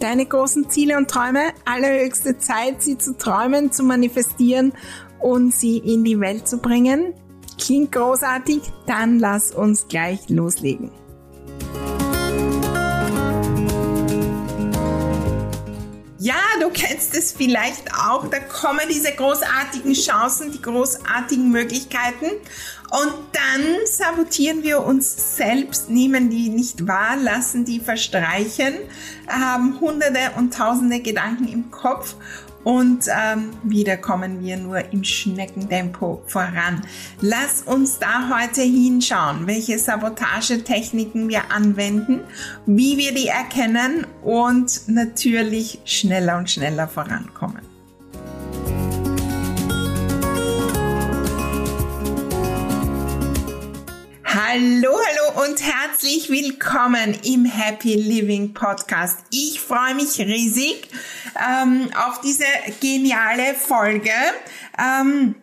Deine großen Ziele und Träume, allerhöchste Zeit, sie zu träumen, zu manifestieren und sie in die Welt zu bringen. Klingt großartig? Dann lass uns gleich loslegen. Du kennst es vielleicht auch. Da kommen diese großartigen Chancen, die großartigen Möglichkeiten. Und dann sabotieren wir uns selbst, nehmen die nicht wahr, lassen die verstreichen, haben hunderte und tausende Gedanken im Kopf und ähm, wieder kommen wir nur im Schneckentempo voran. Lass uns da heute hinschauen, welche Sabotagetechniken wir anwenden, wie wir die erkennen und natürlich schneller und schneller vorankommen. Hallo, hallo und herzlich willkommen im Happy Living Podcast. Ich freue mich riesig ähm, auf diese geniale Folge. Ähm,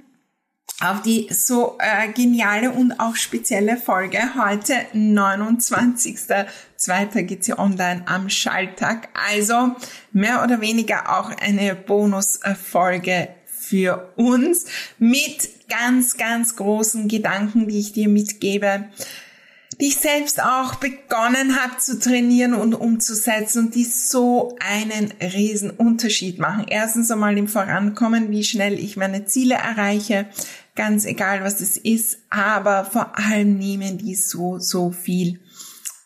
auf die so äh, geniale und auch spezielle Folge. Heute 29.02. geht sie online am Schalltag. Also mehr oder weniger auch eine Bonusfolge für uns mit ganz, ganz großen Gedanken, die ich dir mitgebe, die ich selbst auch begonnen habe zu trainieren und umzusetzen und die so einen riesen Unterschied machen. Erstens einmal im Vorankommen, wie schnell ich meine Ziele erreiche, ganz egal was es ist, aber vor allem nehmen die so, so viel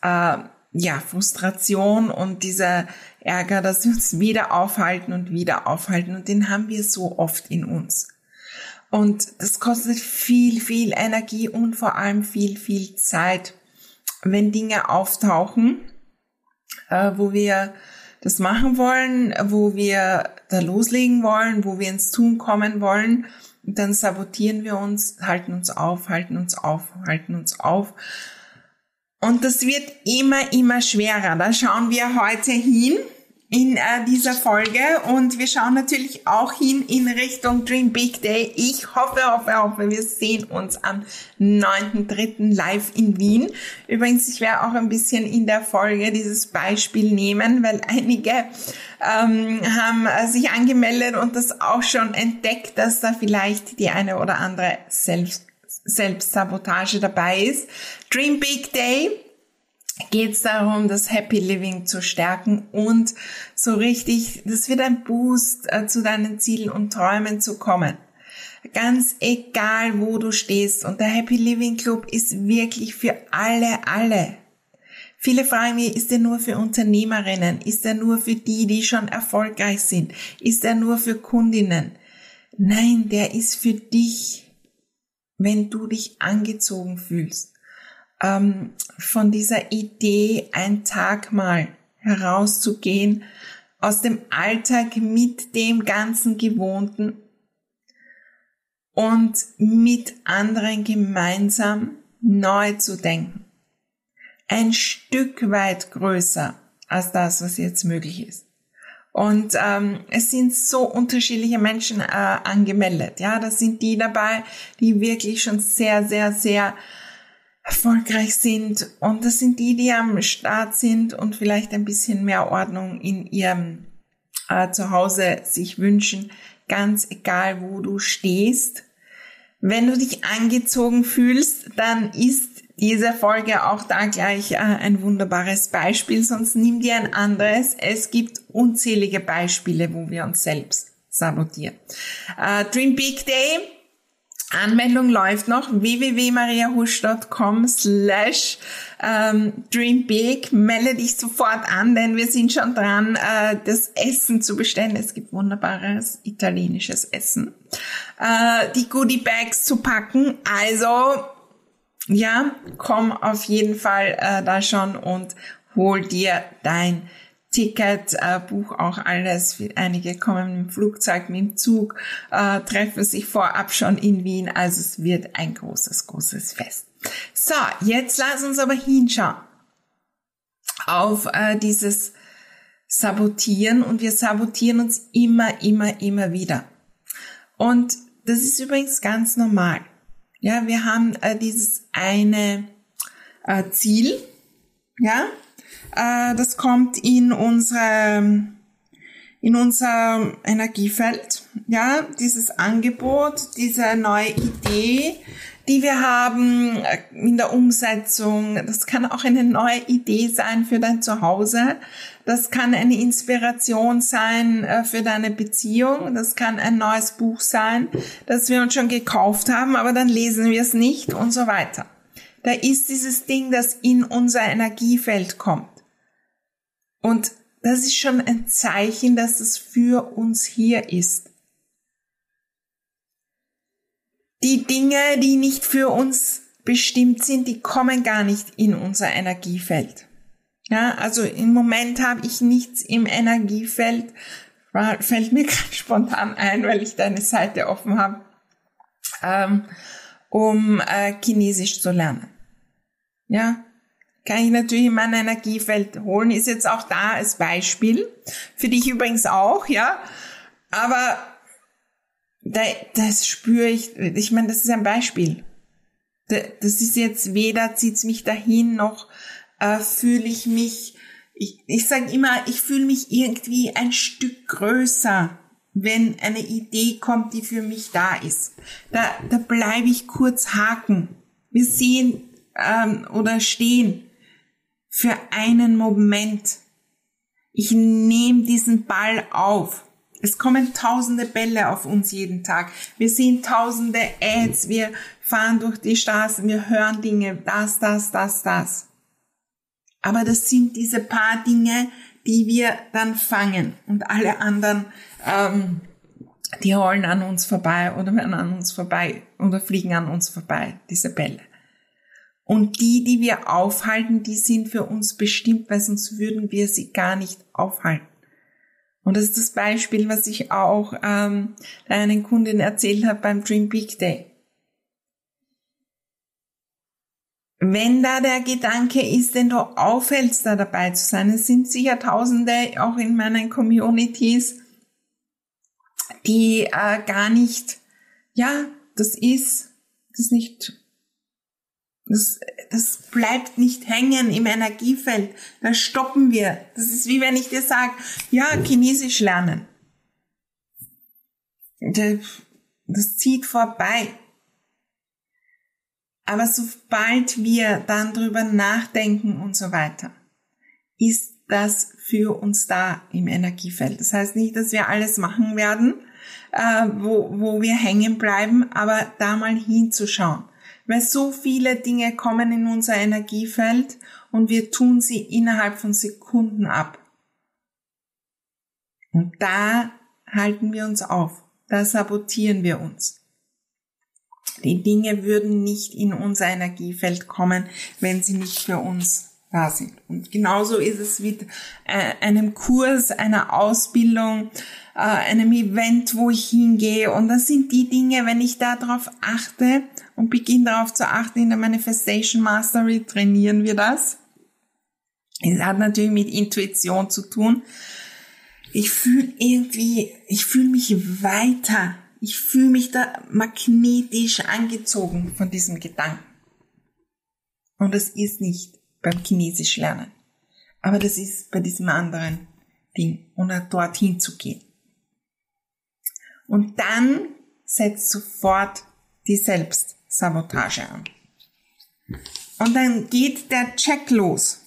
äh, ja, Frustration und dieser Ärger, dass wir uns wieder aufhalten und wieder aufhalten. Und den haben wir so oft in uns. Und das kostet viel, viel Energie und vor allem viel, viel Zeit, wenn Dinge auftauchen, äh, wo wir das machen wollen, wo wir da loslegen wollen, wo wir ins Tun kommen wollen. dann sabotieren wir uns, halten uns auf, halten uns auf, halten uns auf. Und das wird immer, immer schwerer. Da schauen wir heute hin in äh, dieser Folge und wir schauen natürlich auch hin in Richtung Dream Big Day. Ich hoffe, hoffe, hoffe, wir sehen uns am 9.3. live in Wien. Übrigens, ich werde auch ein bisschen in der Folge dieses Beispiel nehmen, weil einige ähm, haben äh, sich angemeldet und das auch schon entdeckt, dass da vielleicht die eine oder andere Selbst Selbstsabotage dabei ist. Dream Big Day geht es darum, das Happy Living zu stärken und so richtig, das wird ein Boost äh, zu deinen Zielen und Träumen zu kommen. Ganz egal, wo du stehst. Und der Happy Living Club ist wirklich für alle, alle. Viele fragen mich, ist er nur für Unternehmerinnen? Ist er nur für die, die schon erfolgreich sind? Ist er nur für Kundinnen? Nein, der ist für dich wenn du dich angezogen fühlst ähm, von dieser Idee, ein Tag mal herauszugehen aus dem Alltag mit dem ganzen Gewohnten und mit anderen gemeinsam neu zu denken. Ein Stück weit größer als das, was jetzt möglich ist. Und ähm, es sind so unterschiedliche Menschen äh, angemeldet. Ja, das sind die dabei, die wirklich schon sehr, sehr, sehr erfolgreich sind. Und das sind die, die am Start sind und vielleicht ein bisschen mehr Ordnung in ihrem äh, Zuhause sich wünschen. Ganz egal, wo du stehst. Wenn du dich angezogen fühlst, dann ist diese Folge auch da gleich äh, ein wunderbares Beispiel, sonst nimm dir ein anderes. Es gibt unzählige Beispiele, wo wir uns selbst sabotieren. Äh, Dream Big Day. Anmeldung läuft noch www.mariahusch.com slash ähm, Dream Big. Melde dich sofort an, denn wir sind schon dran, äh, das Essen zu bestellen. Es gibt wunderbares italienisches Essen. Äh, die Goodie Bags zu packen. Also ja, komm auf jeden Fall äh, da schon und hol dir dein Ticket, äh, buch auch alles. Einige kommen mit dem Flugzeug, mit dem Zug, äh, treffen sich vorab schon in Wien. Also es wird ein großes, großes Fest. So, jetzt lass uns aber hinschauen auf äh, dieses Sabotieren und wir sabotieren uns immer, immer, immer wieder. Und das ist übrigens ganz normal. Ja, wir haben äh, dieses eine äh, Ziel, ja, äh, das kommt in unsere in unser Energiefeld, ja, dieses Angebot, diese neue Idee, die wir haben äh, in der Umsetzung. Das kann auch eine neue Idee sein für dein Zuhause. Das kann eine Inspiration sein äh, für deine Beziehung. Das kann ein neues Buch sein, das wir uns schon gekauft haben, aber dann lesen wir es nicht und so weiter. Da ist dieses Ding, das in unser Energiefeld kommt. Und das ist schon ein Zeichen, dass es für uns hier ist. Die Dinge, die nicht für uns bestimmt sind, die kommen gar nicht in unser Energiefeld. Ja, also im Moment habe ich nichts im Energiefeld, fällt mir gerade spontan ein, weil ich deine Seite offen habe, ähm, um äh, Chinesisch zu lernen. Ja, kann ich natürlich in mein Energiefeld holen, ist jetzt auch da als Beispiel. Für dich übrigens auch, ja. Aber da, das spüre ich, ich meine, das ist ein Beispiel. Das ist jetzt weder zieht's mich dahin, noch äh, fühle ich mich, ich, ich sage immer, ich fühle mich irgendwie ein Stück größer, wenn eine Idee kommt, die für mich da ist. Da, da bleibe ich kurz haken. Wir sehen ähm, oder stehen für einen Moment. Ich nehme diesen Ball auf. Es kommen tausende Bälle auf uns jeden Tag. Wir sehen tausende Ads, wir fahren durch die Straßen, wir hören Dinge, das, das, das, das. Aber das sind diese paar Dinge, die wir dann fangen und alle anderen, ähm, die rollen an uns vorbei oder werden an uns vorbei oder fliegen an uns vorbei, diese Bälle. Und die, die wir aufhalten, die sind für uns bestimmt, weil sonst würden wir sie gar nicht aufhalten. Und das ist das Beispiel, was ich auch ähm, einen Kundin erzählt habe beim Dream Big Day. Wenn da der Gedanke ist, den du aufhältst, da dabei zu sein, es sind sicher Tausende auch in meinen Communities, die äh, gar nicht, ja, das ist, das nicht das, das bleibt nicht hängen im Energiefeld. Da stoppen wir. Das ist wie wenn ich dir sage, ja, Chinesisch lernen. Das zieht vorbei. Aber sobald wir dann drüber nachdenken und so weiter, ist das für uns da im Energiefeld. Das heißt nicht, dass wir alles machen werden, äh, wo, wo wir hängen bleiben, aber da mal hinzuschauen weil so viele Dinge kommen in unser Energiefeld und wir tun sie innerhalb von Sekunden ab. Und da halten wir uns auf, da sabotieren wir uns. Die Dinge würden nicht in unser Energiefeld kommen, wenn sie nicht für uns da sind. Und genauso ist es mit äh, einem Kurs, einer Ausbildung, äh, einem Event, wo ich hingehe. Und das sind die Dinge, wenn ich darauf achte, und beginne darauf zu achten. In der Manifestation Mastery trainieren wir das. Es hat natürlich mit Intuition zu tun. Ich fühle irgendwie, ich fühle mich weiter. Ich fühle mich da magnetisch angezogen von diesem Gedanken. Und das ist nicht beim Chinesisch lernen. Aber das ist bei diesem anderen Ding, ohne dorthin zu gehen. Und dann setzt sofort die Selbst Sabotage an. Und dann geht der Check los.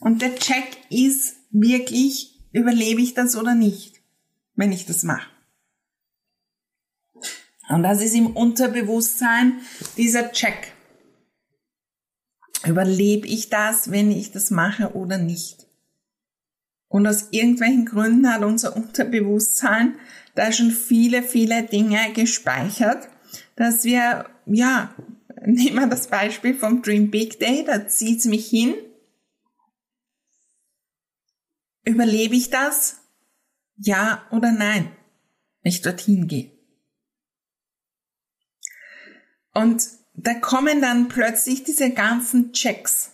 Und der Check ist wirklich überlebe ich das oder nicht, wenn ich das mache. Und das ist im Unterbewusstsein dieser Check. Überlebe ich das, wenn ich das mache oder nicht? Und aus irgendwelchen Gründen hat unser Unterbewusstsein da schon viele, viele Dinge gespeichert, dass wir, ja, nehmen wir das Beispiel vom Dream Big Day, da zieht es mich hin. Überlebe ich das? Ja oder nein, wenn ich dorthin gehe? Und da kommen dann plötzlich diese ganzen Checks.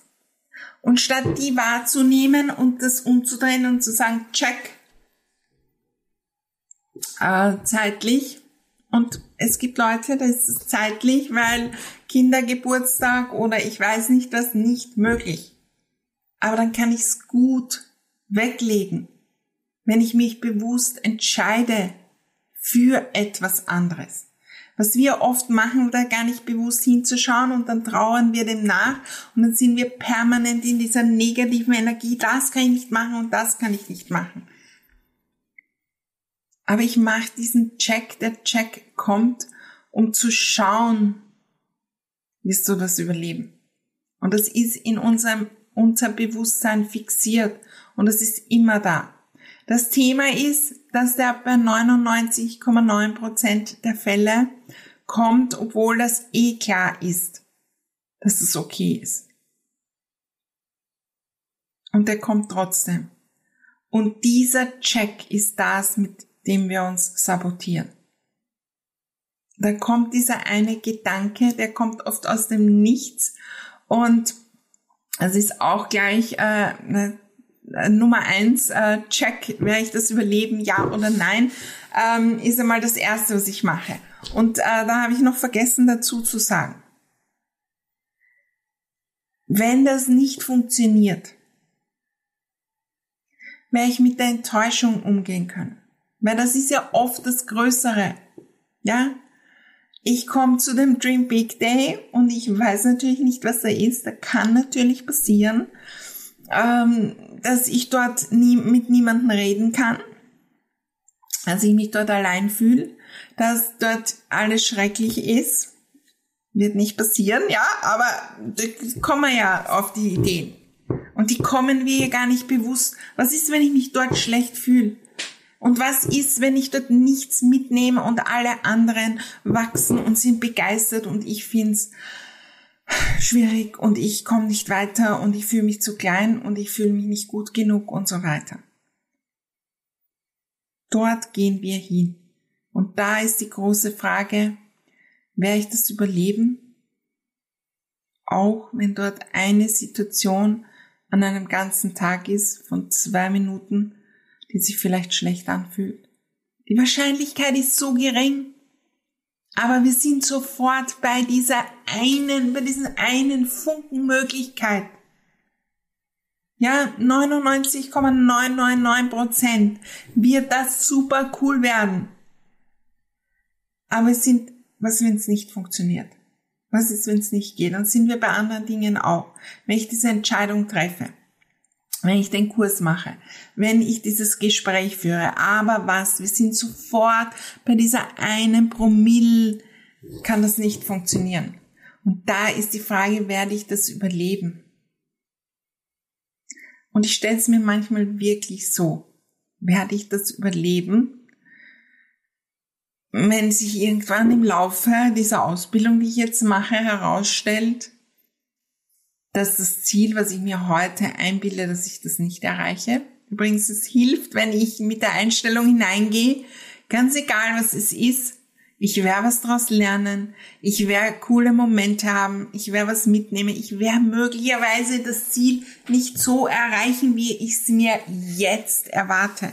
Und statt die wahrzunehmen und das umzudrehen und zu sagen, check, äh, zeitlich. Und es gibt Leute, das ist zeitlich, weil Kindergeburtstag oder ich weiß nicht was nicht möglich. Aber dann kann ich es gut weglegen, wenn ich mich bewusst entscheide für etwas anderes. Was wir oft machen, da gar nicht bewusst hinzuschauen und dann trauern wir dem nach und dann sind wir permanent in dieser negativen Energie, das kann ich nicht machen und das kann ich nicht machen. Aber ich mache diesen Check, der Check kommt, um zu schauen, wirst du das überleben. Und das ist in unserem Unterbewusstsein fixiert und das ist immer da. Das Thema ist, dass der bei 99,9 Prozent der Fälle kommt, obwohl das eh klar ist, dass es okay ist. Und der kommt trotzdem. Und dieser Check ist das, mit dem wir uns sabotieren. Da kommt dieser eine Gedanke, der kommt oft aus dem Nichts und es ist auch gleich äh, äh, Nummer eins, äh, check, werde ich das überleben, ja oder nein, ähm, ist einmal das Erste, was ich mache. Und äh, da habe ich noch vergessen dazu zu sagen. Wenn das nicht funktioniert, werde ich mit der Enttäuschung umgehen können. Weil das ist ja oft das Größere. Ja? Ich komme zu dem Dream Big Day und ich weiß natürlich nicht, was da ist. Da kann natürlich passieren, ähm, dass ich dort nie, mit niemandem reden kann, dass ich mich dort allein fühle, dass dort alles schrecklich ist. Wird nicht passieren, ja, aber da kommen wir ja auf die Ideen. Und die kommen wir gar nicht bewusst. Was ist, wenn ich mich dort schlecht fühle? Und was ist, wenn ich dort nichts mitnehme und alle anderen wachsen und sind begeistert und ich find's schwierig und ich komme nicht weiter und ich fühle mich zu klein und ich fühle mich nicht gut genug und so weiter. Dort gehen wir hin. Und da ist die große Frage, werde ich das überleben? Auch wenn dort eine Situation an einem ganzen Tag ist von zwei Minuten, die sich vielleicht schlecht anfühlt. Die Wahrscheinlichkeit ist so gering, aber wir sind sofort bei dieser einen, bei diesen einen Funken Möglichkeit. Ja, 99,999 Prozent wird das super cool werden. Aber es sind, was wenn es nicht funktioniert? Was ist, wenn es nicht geht? Dann sind wir bei anderen Dingen auch. Wenn ich diese Entscheidung treffe, wenn ich den Kurs mache, wenn ich dieses Gespräch führe. Aber was, wir sind sofort bei dieser einen Promille, kann das nicht funktionieren. Und da ist die Frage, werde ich das überleben? Und ich stelle es mir manchmal wirklich so, werde ich das überleben? Wenn sich irgendwann im Laufe dieser Ausbildung, die ich jetzt mache, herausstellt, dass das Ziel, was ich mir heute einbilde, dass ich das nicht erreiche. Übrigens, es hilft, wenn ich mit der Einstellung hineingehe, ganz egal was es ist, ich werde was daraus lernen, ich werde coole Momente haben, ich werde was mitnehmen, ich werde möglicherweise das Ziel nicht so erreichen, wie ich es mir jetzt erwarte.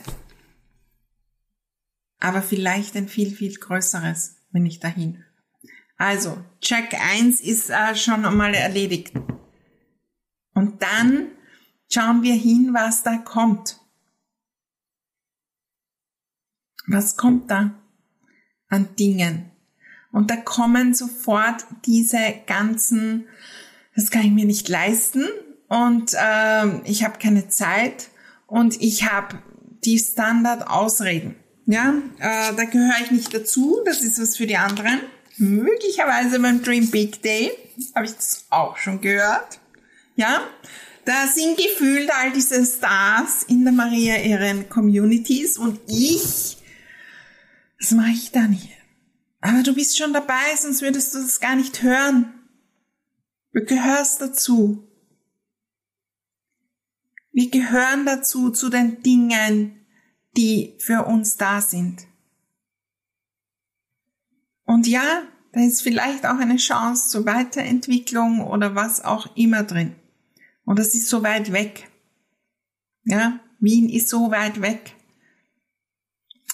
Aber vielleicht ein viel, viel größeres, wenn ich dahin. Also, Check 1 ist äh, schon einmal erledigt. Und dann schauen wir hin, was da kommt. Was kommt da an Dingen? Und da kommen sofort diese ganzen, das kann ich mir nicht leisten und äh, ich habe keine Zeit und ich habe die Standardausreden. Ja, äh, da gehöre ich nicht dazu. Das ist was für die anderen. Möglicherweise beim Dream Big Day habe ich das auch schon gehört. Ja, da sind gefühlt all diese Stars in der Maria ihren Communities und ich, das mache ich da nicht. Aber du bist schon dabei, sonst würdest du das gar nicht hören. Du gehörst dazu. Wir gehören dazu, zu den Dingen, die für uns da sind. Und ja, da ist vielleicht auch eine Chance zur Weiterentwicklung oder was auch immer drin. Und das ist so weit weg. Ja, Wien ist so weit weg.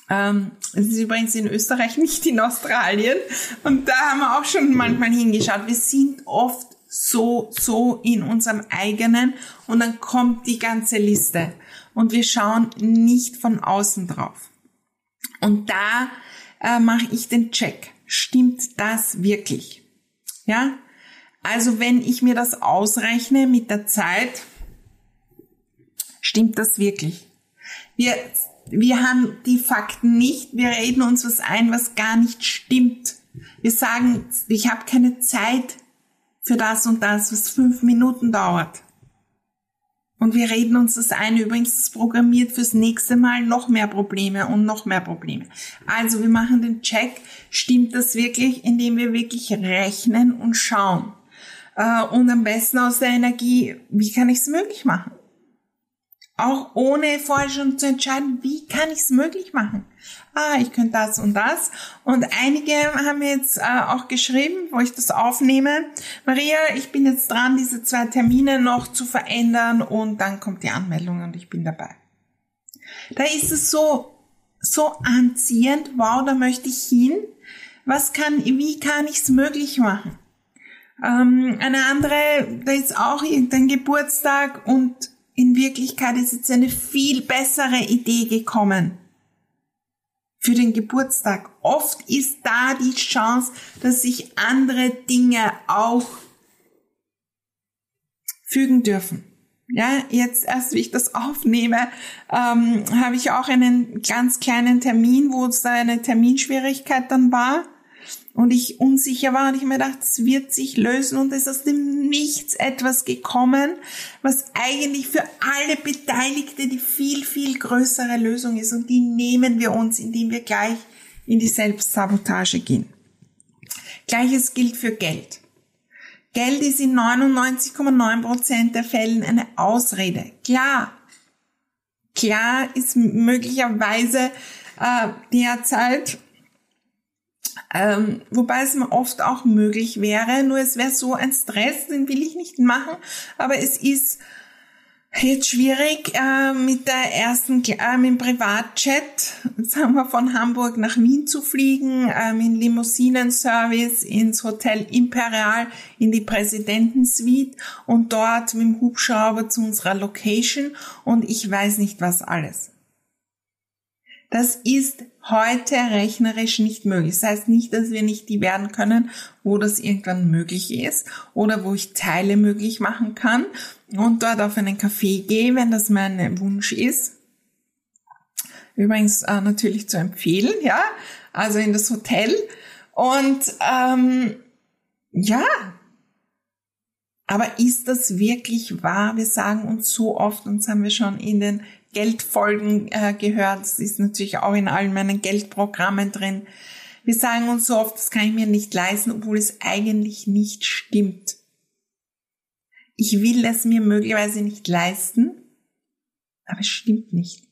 Ähm, es ist übrigens in Österreich, nicht in Australien. Und da haben wir auch schon manchmal hingeschaut. Wir sind oft so, so in unserem eigenen und dann kommt die ganze Liste. Und wir schauen nicht von außen drauf. Und da äh, mache ich den Check. Stimmt das wirklich? Ja, also wenn ich mir das ausrechne mit der Zeit, stimmt das wirklich. Wir, wir haben die Fakten nicht, wir reden uns was ein, was gar nicht stimmt. Wir sagen, ich habe keine Zeit für das und das, was fünf Minuten dauert. Und wir reden uns das ein. Übrigens, das programmiert fürs nächste Mal noch mehr Probleme und noch mehr Probleme. Also wir machen den Check. Stimmt das wirklich, indem wir wirklich rechnen und schauen? Äh, und am besten aus der Energie, wie kann ich es möglich machen? Auch ohne vorher schon zu entscheiden, wie kann ich es möglich machen? Ah, ich könnte das und das. Und einige haben jetzt äh, auch geschrieben, wo ich das aufnehme. Maria, ich bin jetzt dran, diese zwei Termine noch zu verändern und dann kommt die Anmeldung und ich bin dabei. Da ist es so, so anziehend. Wow, da möchte ich hin. Was kann, wie kann ich es möglich machen? Ähm, eine andere, da ist auch irgendein Geburtstag und in Wirklichkeit ist jetzt eine viel bessere Idee gekommen für den Geburtstag. Oft ist da die Chance, dass sich andere Dinge auch fügen dürfen. Ja, jetzt erst, wie ich das aufnehme, ähm, habe ich auch einen ganz kleinen Termin, wo es da eine Terminschwierigkeit dann war und ich unsicher war und ich mir dachte, es wird sich lösen und es ist aus dem Nichts etwas gekommen, was eigentlich für alle Beteiligte die viel, viel größere Lösung ist und die nehmen wir uns, indem wir gleich in die Selbstsabotage gehen. Gleiches gilt für Geld. Geld ist in 99,9 Prozent der Fällen eine Ausrede. Klar, klar ist möglicherweise äh, derzeit ähm, wobei es mir oft auch möglich wäre, nur es wäre so ein Stress, den will ich nicht machen, aber es ist jetzt schwierig äh, mit der ersten, äh, mit dem Privatjet, sagen wir von Hamburg nach Wien zu fliegen, äh, mit Limousinenservice ins Hotel Imperial in die Präsidentensuite und dort mit dem Hubschrauber zu unserer Location und ich weiß nicht was alles. Das ist heute rechnerisch nicht möglich. Das heißt nicht, dass wir nicht die werden können, wo das irgendwann möglich ist oder wo ich Teile möglich machen kann und dort auf einen Café gehe, wenn das mein Wunsch ist. Übrigens äh, natürlich zu empfehlen, ja, also in das Hotel. Und ähm, ja, aber ist das wirklich wahr? Wir sagen uns so oft, uns haben wir schon in den Geldfolgen äh, gehört. Das ist natürlich auch in allen meinen Geldprogrammen drin. Wir sagen uns so oft, das kann ich mir nicht leisten, obwohl es eigentlich nicht stimmt. Ich will es mir möglicherweise nicht leisten, aber es stimmt nicht,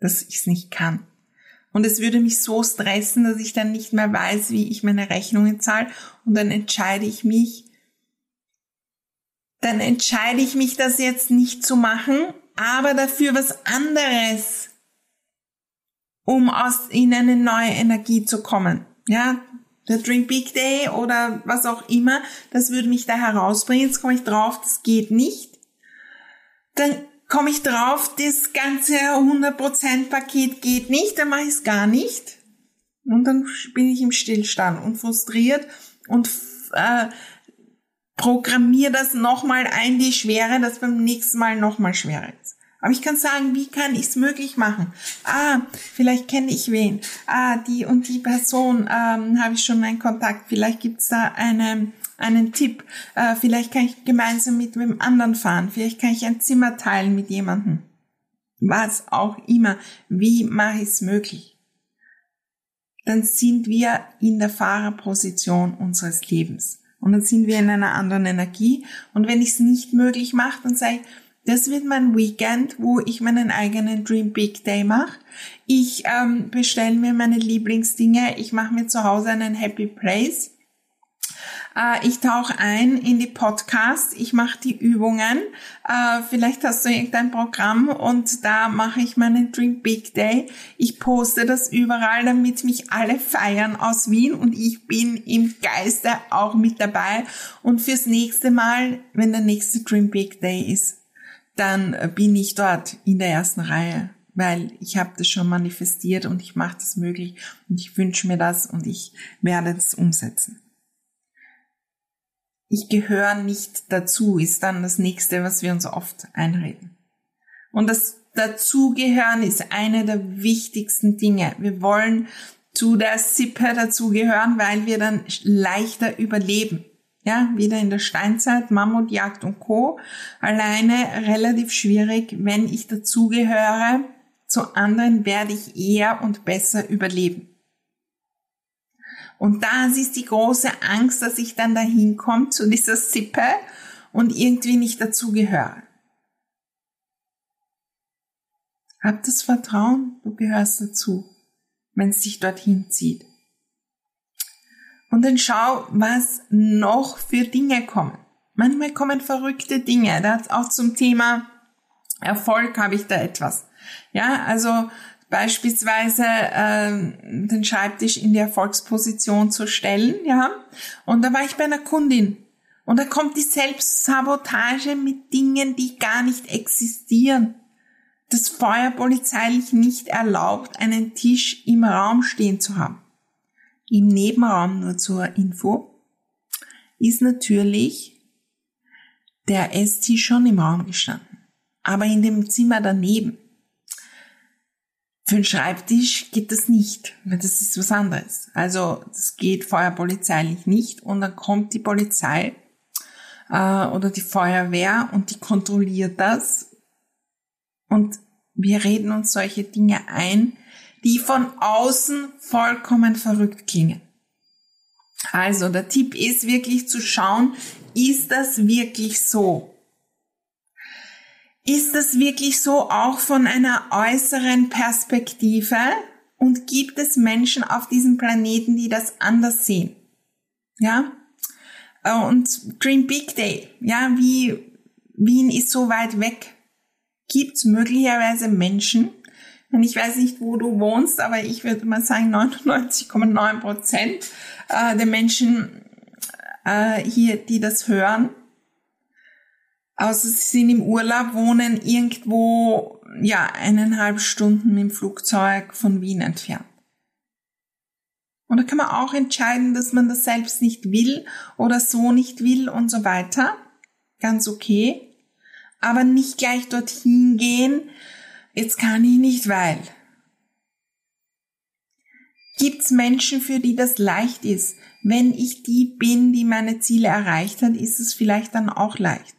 dass ich es nicht kann. Und es würde mich so stressen, dass ich dann nicht mehr weiß, wie ich meine Rechnungen zahle. Und dann entscheide ich mich, dann entscheide ich mich, das jetzt nicht zu machen aber dafür was anderes, um aus in eine neue Energie zu kommen. Ja, der Dream Big Day oder was auch immer, das würde mich da herausbringen. Jetzt komme ich drauf, das geht nicht. Dann komme ich drauf, das ganze 100% Paket geht nicht, dann mache ich es gar nicht. Und dann bin ich im Stillstand und frustriert und äh, programmiere das nochmal ein, die Schwere, dass beim nächsten Mal nochmal schwerer ist. Aber ich kann sagen, wie kann ich es möglich machen? Ah, vielleicht kenne ich wen. Ah, die und die Person ähm, habe ich schon einen Kontakt. Vielleicht gibt's da eine, einen Tipp. Äh, vielleicht kann ich gemeinsam mit wem anderen fahren. Vielleicht kann ich ein Zimmer teilen mit jemandem. Was auch immer. Wie mache ich es möglich? Dann sind wir in der Fahrerposition unseres Lebens. Und dann sind wir in einer anderen Energie. Und wenn ich es nicht möglich mache, dann sage ich, das wird mein Weekend, wo ich meinen eigenen Dream Big Day mache. Ich ähm, bestelle mir meine Lieblingsdinge. Ich mache mir zu Hause einen Happy Place. Äh, ich tauche ein in die Podcast, ich mache die Übungen. Äh, vielleicht hast du irgendein Programm und da mache ich meinen Dream Big Day. Ich poste das überall, damit mich alle feiern aus Wien und ich bin im Geiste auch mit dabei. Und fürs nächste Mal, wenn der nächste Dream Big Day ist, dann bin ich dort in der ersten Reihe weil ich habe das schon manifestiert und ich mache das möglich und ich wünsche mir das und ich werde es umsetzen ich gehöre nicht dazu, ist dann das nächste, was wir uns oft einreden. Und das Dazugehören ist eine der wichtigsten Dinge. Wir wollen zu der Sippe dazugehören, weil wir dann leichter überleben. Ja, wieder in der Steinzeit, Mammutjagd und Co. Alleine relativ schwierig. Wenn ich dazugehöre zu anderen, werde ich eher und besser überleben. Und das ist die große Angst, dass ich dann dahin komme zu dieser Sippe und irgendwie nicht dazugehöre. Hab das Vertrauen, du gehörst dazu, wenn es dich dorthin zieht. Und dann schau, was noch für Dinge kommen. Manchmal kommen verrückte Dinge. Da auch zum Thema Erfolg habe ich da etwas. Ja, also beispielsweise äh, den Schreibtisch in die Erfolgsposition zu stellen, ja. Und da war ich bei einer Kundin und da kommt die Selbstsabotage mit Dingen, die gar nicht existieren. Das feuerpolizeilich nicht erlaubt, einen Tisch im Raum stehen zu haben. Im Nebenraum nur zur Info ist natürlich der Esstisch schon im Raum gestanden. Aber in dem Zimmer daneben für einen Schreibtisch geht das nicht, weil das ist was anderes. Also das geht feuerpolizeilich nicht und dann kommt die Polizei äh, oder die Feuerwehr und die kontrolliert das und wir reden uns solche Dinge ein, die von außen vollkommen verrückt klingen. Also der Tipp ist wirklich zu schauen, ist das wirklich so? Ist das wirklich so auch von einer äußeren Perspektive? Und gibt es Menschen auf diesem Planeten, die das anders sehen? Ja? Äh, und Dream Big Day, ja, wie Wien ist so weit weg. Gibt es möglicherweise Menschen, und ich weiß nicht, wo du wohnst, aber ich würde mal sagen, 99,9 Prozent äh, der Menschen äh, hier, die das hören, außer sie sind im Urlaub, wohnen irgendwo, ja, eineinhalb Stunden dem Flugzeug von Wien entfernt. Und da kann man auch entscheiden, dass man das selbst nicht will oder so nicht will und so weiter. Ganz okay. Aber nicht gleich dorthin gehen, jetzt kann ich nicht, weil. Gibt's Menschen, für die das leicht ist? Wenn ich die bin, die meine Ziele erreicht hat, ist es vielleicht dann auch leicht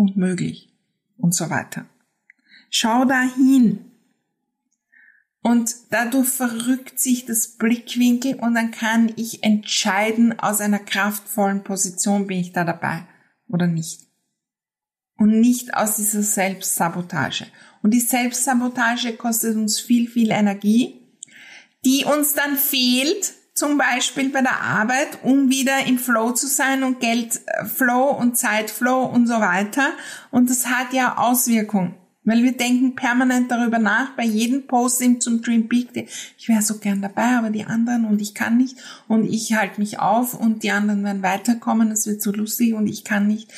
und möglich und so weiter. Schau dahin. Und dadurch verrückt sich das Blickwinkel und dann kann ich entscheiden, aus einer kraftvollen Position bin ich da dabei oder nicht. Und nicht aus dieser Selbstsabotage. Und die Selbstsabotage kostet uns viel, viel Energie, die uns dann fehlt, zum Beispiel bei der Arbeit, um wieder im Flow zu sein und Geldflow und Zeitflow und so weiter. Und das hat ja Auswirkungen. Weil wir denken permanent darüber nach, bei jedem Posting zum Dream Day, ich wäre so gern dabei, aber die anderen und ich kann nicht und ich halte mich auf und die anderen werden weiterkommen, es wird so lustig und ich kann nicht,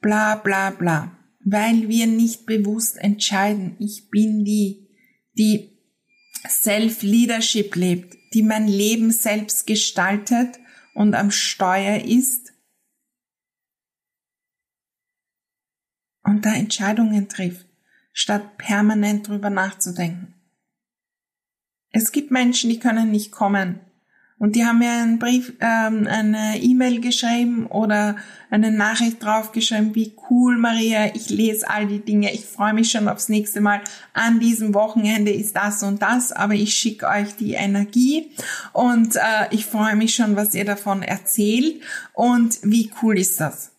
bla bla bla. Weil wir nicht bewusst entscheiden, ich bin die, die Self-Leadership lebt, die mein Leben selbst gestaltet und am Steuer ist und da Entscheidungen trifft. statt permanent drüber nachzudenken. Es gibt Menschen, die können nicht kommen, und die haben mir einen Brief, ähm, eine E-Mail geschrieben oder eine Nachricht draufgeschrieben, wie cool, Maria, ich lese all die Dinge, ich freue mich schon aufs nächste Mal. An diesem Wochenende ist das und das, aber ich schicke euch die Energie und äh, ich freue mich schon, was ihr davon erzählt. Und wie cool ist das?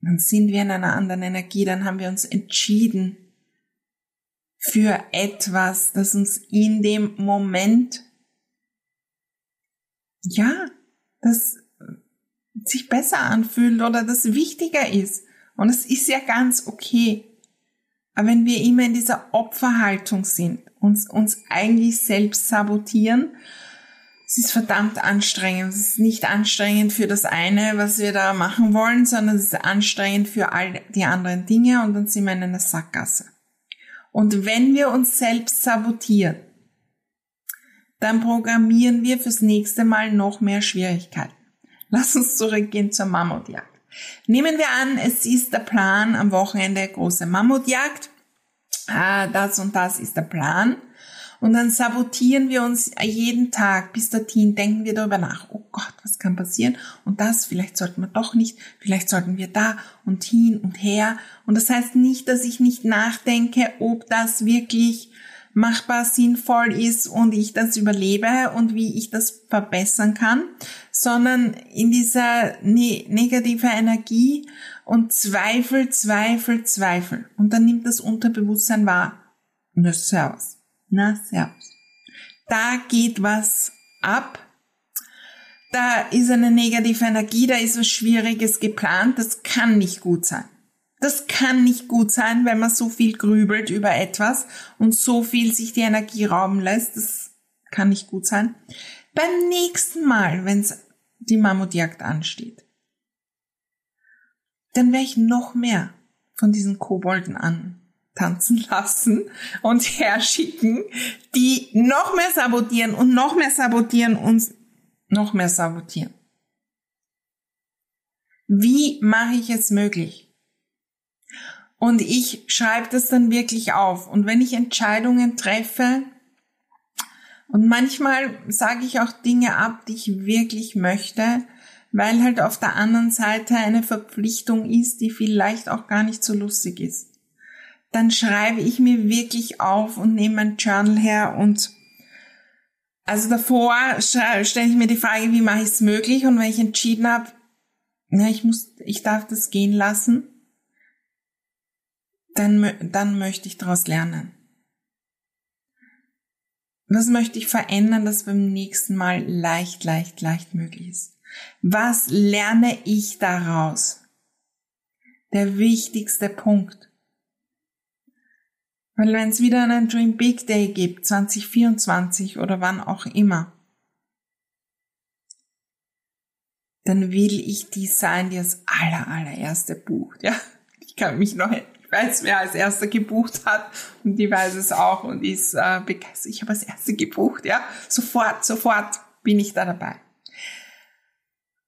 Dann sind wir in einer anderen Energie, dann haben wir uns entschieden für etwas, das uns in dem Moment ja, das sich besser anfühlt oder das wichtiger ist. Und es ist ja ganz okay. Aber wenn wir immer in dieser Opferhaltung sind, uns, uns eigentlich selbst sabotieren, es ist verdammt anstrengend. Es ist nicht anstrengend für das eine, was wir da machen wollen, sondern es ist anstrengend für all die anderen Dinge und dann sind wir in einer Sackgasse. Und wenn wir uns selbst sabotieren, dann programmieren wir fürs nächste Mal noch mehr Schwierigkeiten. Lass uns zurückgehen zur Mammutjagd. Nehmen wir an, es ist der Plan am Wochenende große Mammutjagd. Ah, das und das ist der Plan. Und dann sabotieren wir uns jeden Tag bis dorthin, denken wir darüber nach. Oh Gott, was kann passieren? Und das, vielleicht sollten wir doch nicht, vielleicht sollten wir da und hin und her. Und das heißt nicht, dass ich nicht nachdenke, ob das wirklich machbar, sinnvoll ist und ich das überlebe und wie ich das verbessern kann, sondern in dieser ne negative Energie und Zweifel, Zweifel, Zweifel. Und dann nimmt das Unterbewusstsein wahr. Na, servus. Na, servus. Da geht was ab. Da ist eine negative Energie, da ist was Schwieriges geplant. Das kann nicht gut sein. Das kann nicht gut sein, wenn man so viel grübelt über etwas und so viel sich die Energie rauben lässt. Das kann nicht gut sein. Beim nächsten Mal, wenn die Mammutjagd ansteht, dann werde ich noch mehr von diesen Kobolden antanzen lassen und herschicken, die noch mehr sabotieren und noch mehr sabotieren und noch mehr sabotieren. Wie mache ich es möglich? Und ich schreibe das dann wirklich auf. Und wenn ich Entscheidungen treffe, und manchmal sage ich auch Dinge ab, die ich wirklich möchte, weil halt auf der anderen Seite eine Verpflichtung ist, die vielleicht auch gar nicht so lustig ist. Dann schreibe ich mir wirklich auf und nehme ein Journal her und also davor stelle ich mir die Frage, wie mache ich es möglich? Und wenn ich entschieden habe, na, ich muss, ich darf das gehen lassen, dann, dann möchte ich daraus lernen. Was möchte ich verändern, dass beim nächsten Mal leicht, leicht, leicht möglich ist? Was lerne ich daraus? Der wichtigste Punkt. Weil wenn es wieder einen Dream Big Day gibt, 2024 oder wann auch immer, dann will ich die sein, die das aller, allererste bucht, ja. Ich kann mich noch weiß, wer als erster gebucht hat und die weiß es auch und ist äh, begeistert. Ich habe als erste gebucht, ja. Sofort, sofort bin ich da dabei.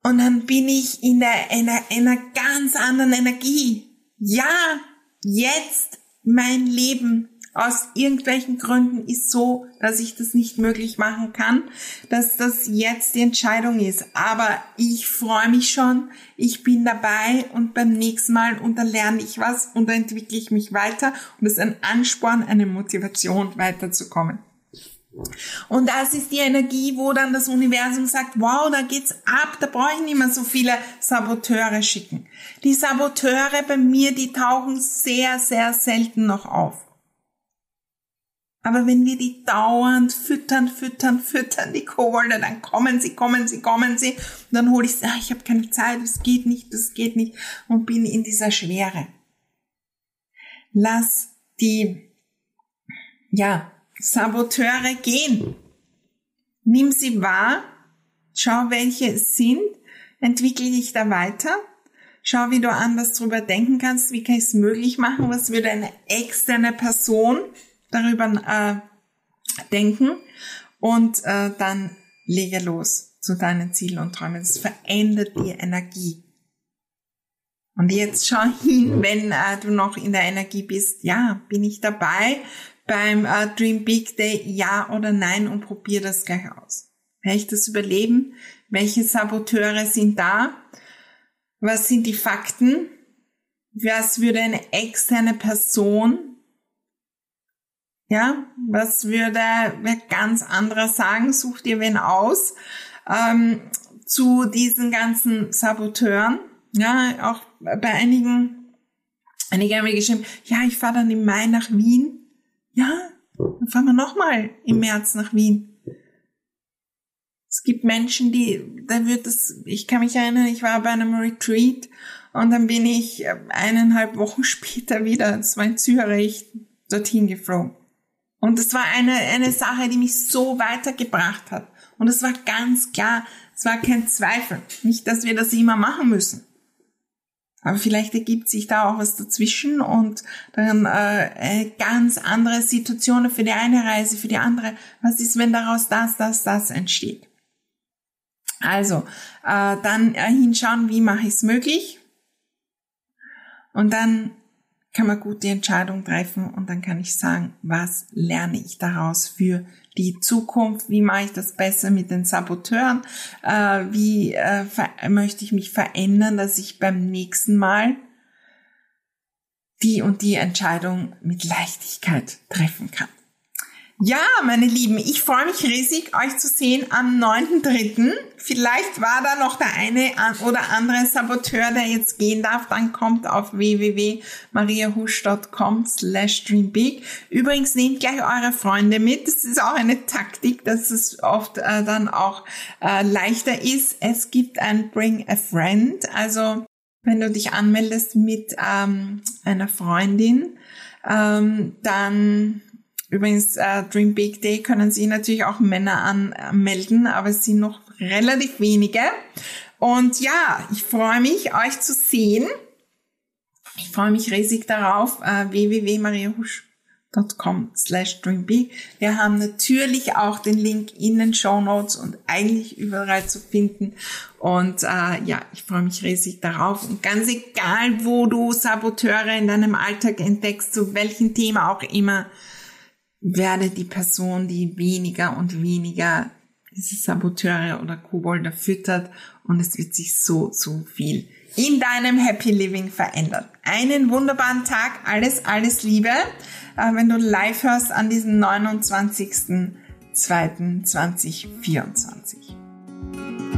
Und dann bin ich in der, einer, einer ganz anderen Energie. Ja, jetzt mein Leben aus irgendwelchen Gründen ist so, dass ich das nicht möglich machen kann, dass das jetzt die Entscheidung ist. Aber ich freue mich schon, ich bin dabei und beim nächsten Mal und dann lerne ich was und dann entwickle ich mich weiter und es ist ein Ansporn, eine Motivation weiterzukommen. Und das ist die Energie, wo dann das Universum sagt, wow, da geht's ab, da brauche ich nicht mehr so viele Saboteure schicken. Die Saboteure bei mir, die tauchen sehr, sehr selten noch auf. Aber wenn wir die dauernd füttern, füttern, füttern, die Kobolde, dann kommen sie, kommen sie, kommen sie. Und dann hole ich sie, ah, ich habe keine Zeit, das geht nicht, das geht nicht und bin in dieser Schwere. Lass die, ja, Saboteure gehen. Nimm sie wahr, schau, welche es sind, entwickle dich da weiter, schau, wie du anders drüber denken kannst, wie kann ich es möglich machen, was würde eine externe Person darüber äh, denken und äh, dann lege los zu deinen Zielen und Träumen. Es verändert die Energie. Und jetzt schau hin, wenn äh, du noch in der Energie bist. Ja, bin ich dabei beim äh, Dream Big Day? Ja oder nein? Und probier das gleich aus. Werde ich das überleben? Welche Saboteure sind da? Was sind die Fakten? Was würde eine externe Person, ja, was würde wer ganz anderer sagen? Such dir wen aus ähm, zu diesen ganzen Saboteuren. Ja, auch bei einigen, einige haben mir geschrieben, ja, ich fahre dann im Mai nach Wien. Ja, dann fahren wir nochmal im März nach Wien. Es gibt Menschen, die, da wird es, ich kann mich erinnern, ich war bei einem Retreat und dann bin ich eineinhalb Wochen später wieder, das war in Zürich, dorthin geflogen. Und das war eine, eine Sache, die mich so weitergebracht hat. Und es war ganz klar, es war kein Zweifel. Nicht, dass wir das immer machen müssen. Aber vielleicht ergibt sich da auch was dazwischen und dann äh, ganz andere Situationen für die eine Reise, für die andere. Was ist, wenn daraus das, das, das entsteht? Also, äh, dann äh, hinschauen, wie mache ich es möglich. Und dann kann man gut die Entscheidung treffen und dann kann ich sagen, was lerne ich daraus für die Zukunft, wie mache ich das besser mit den Saboteuren, äh, wie äh, möchte ich mich verändern, dass ich beim nächsten Mal die und die Entscheidung mit Leichtigkeit treffen kann. Ja, meine Lieben, ich freue mich riesig, euch zu sehen am 9.3. Vielleicht war da noch der eine oder andere Saboteur, der jetzt gehen darf. Dann kommt auf www.mariahusch.com slash dreambig. Übrigens nehmt gleich eure Freunde mit. Das ist auch eine Taktik, dass es oft äh, dann auch äh, leichter ist. Es gibt ein Bring a Friend. Also wenn du dich anmeldest mit ähm, einer Freundin, ähm, dann Übrigens, äh, Dream Big Day können Sie natürlich auch Männer anmelden, aber es sind noch relativ wenige. Und ja, ich freue mich, euch zu sehen. Ich freue mich riesig darauf, äh, www.mariahusch.com slash dreambig. Wir haben natürlich auch den Link in den Show Notes und eigentlich überall zu finden. Und äh, ja, ich freue mich riesig darauf. Und ganz egal, wo du Saboteure in deinem Alltag entdeckst, zu welchem Thema auch immer, werde die Person, die weniger und weniger diese Saboteure oder Kobolde füttert und es wird sich so, so viel in deinem Happy Living verändern. Einen wunderbaren Tag, alles, alles Liebe, äh, wenn du live hörst an diesem 29.02.2024.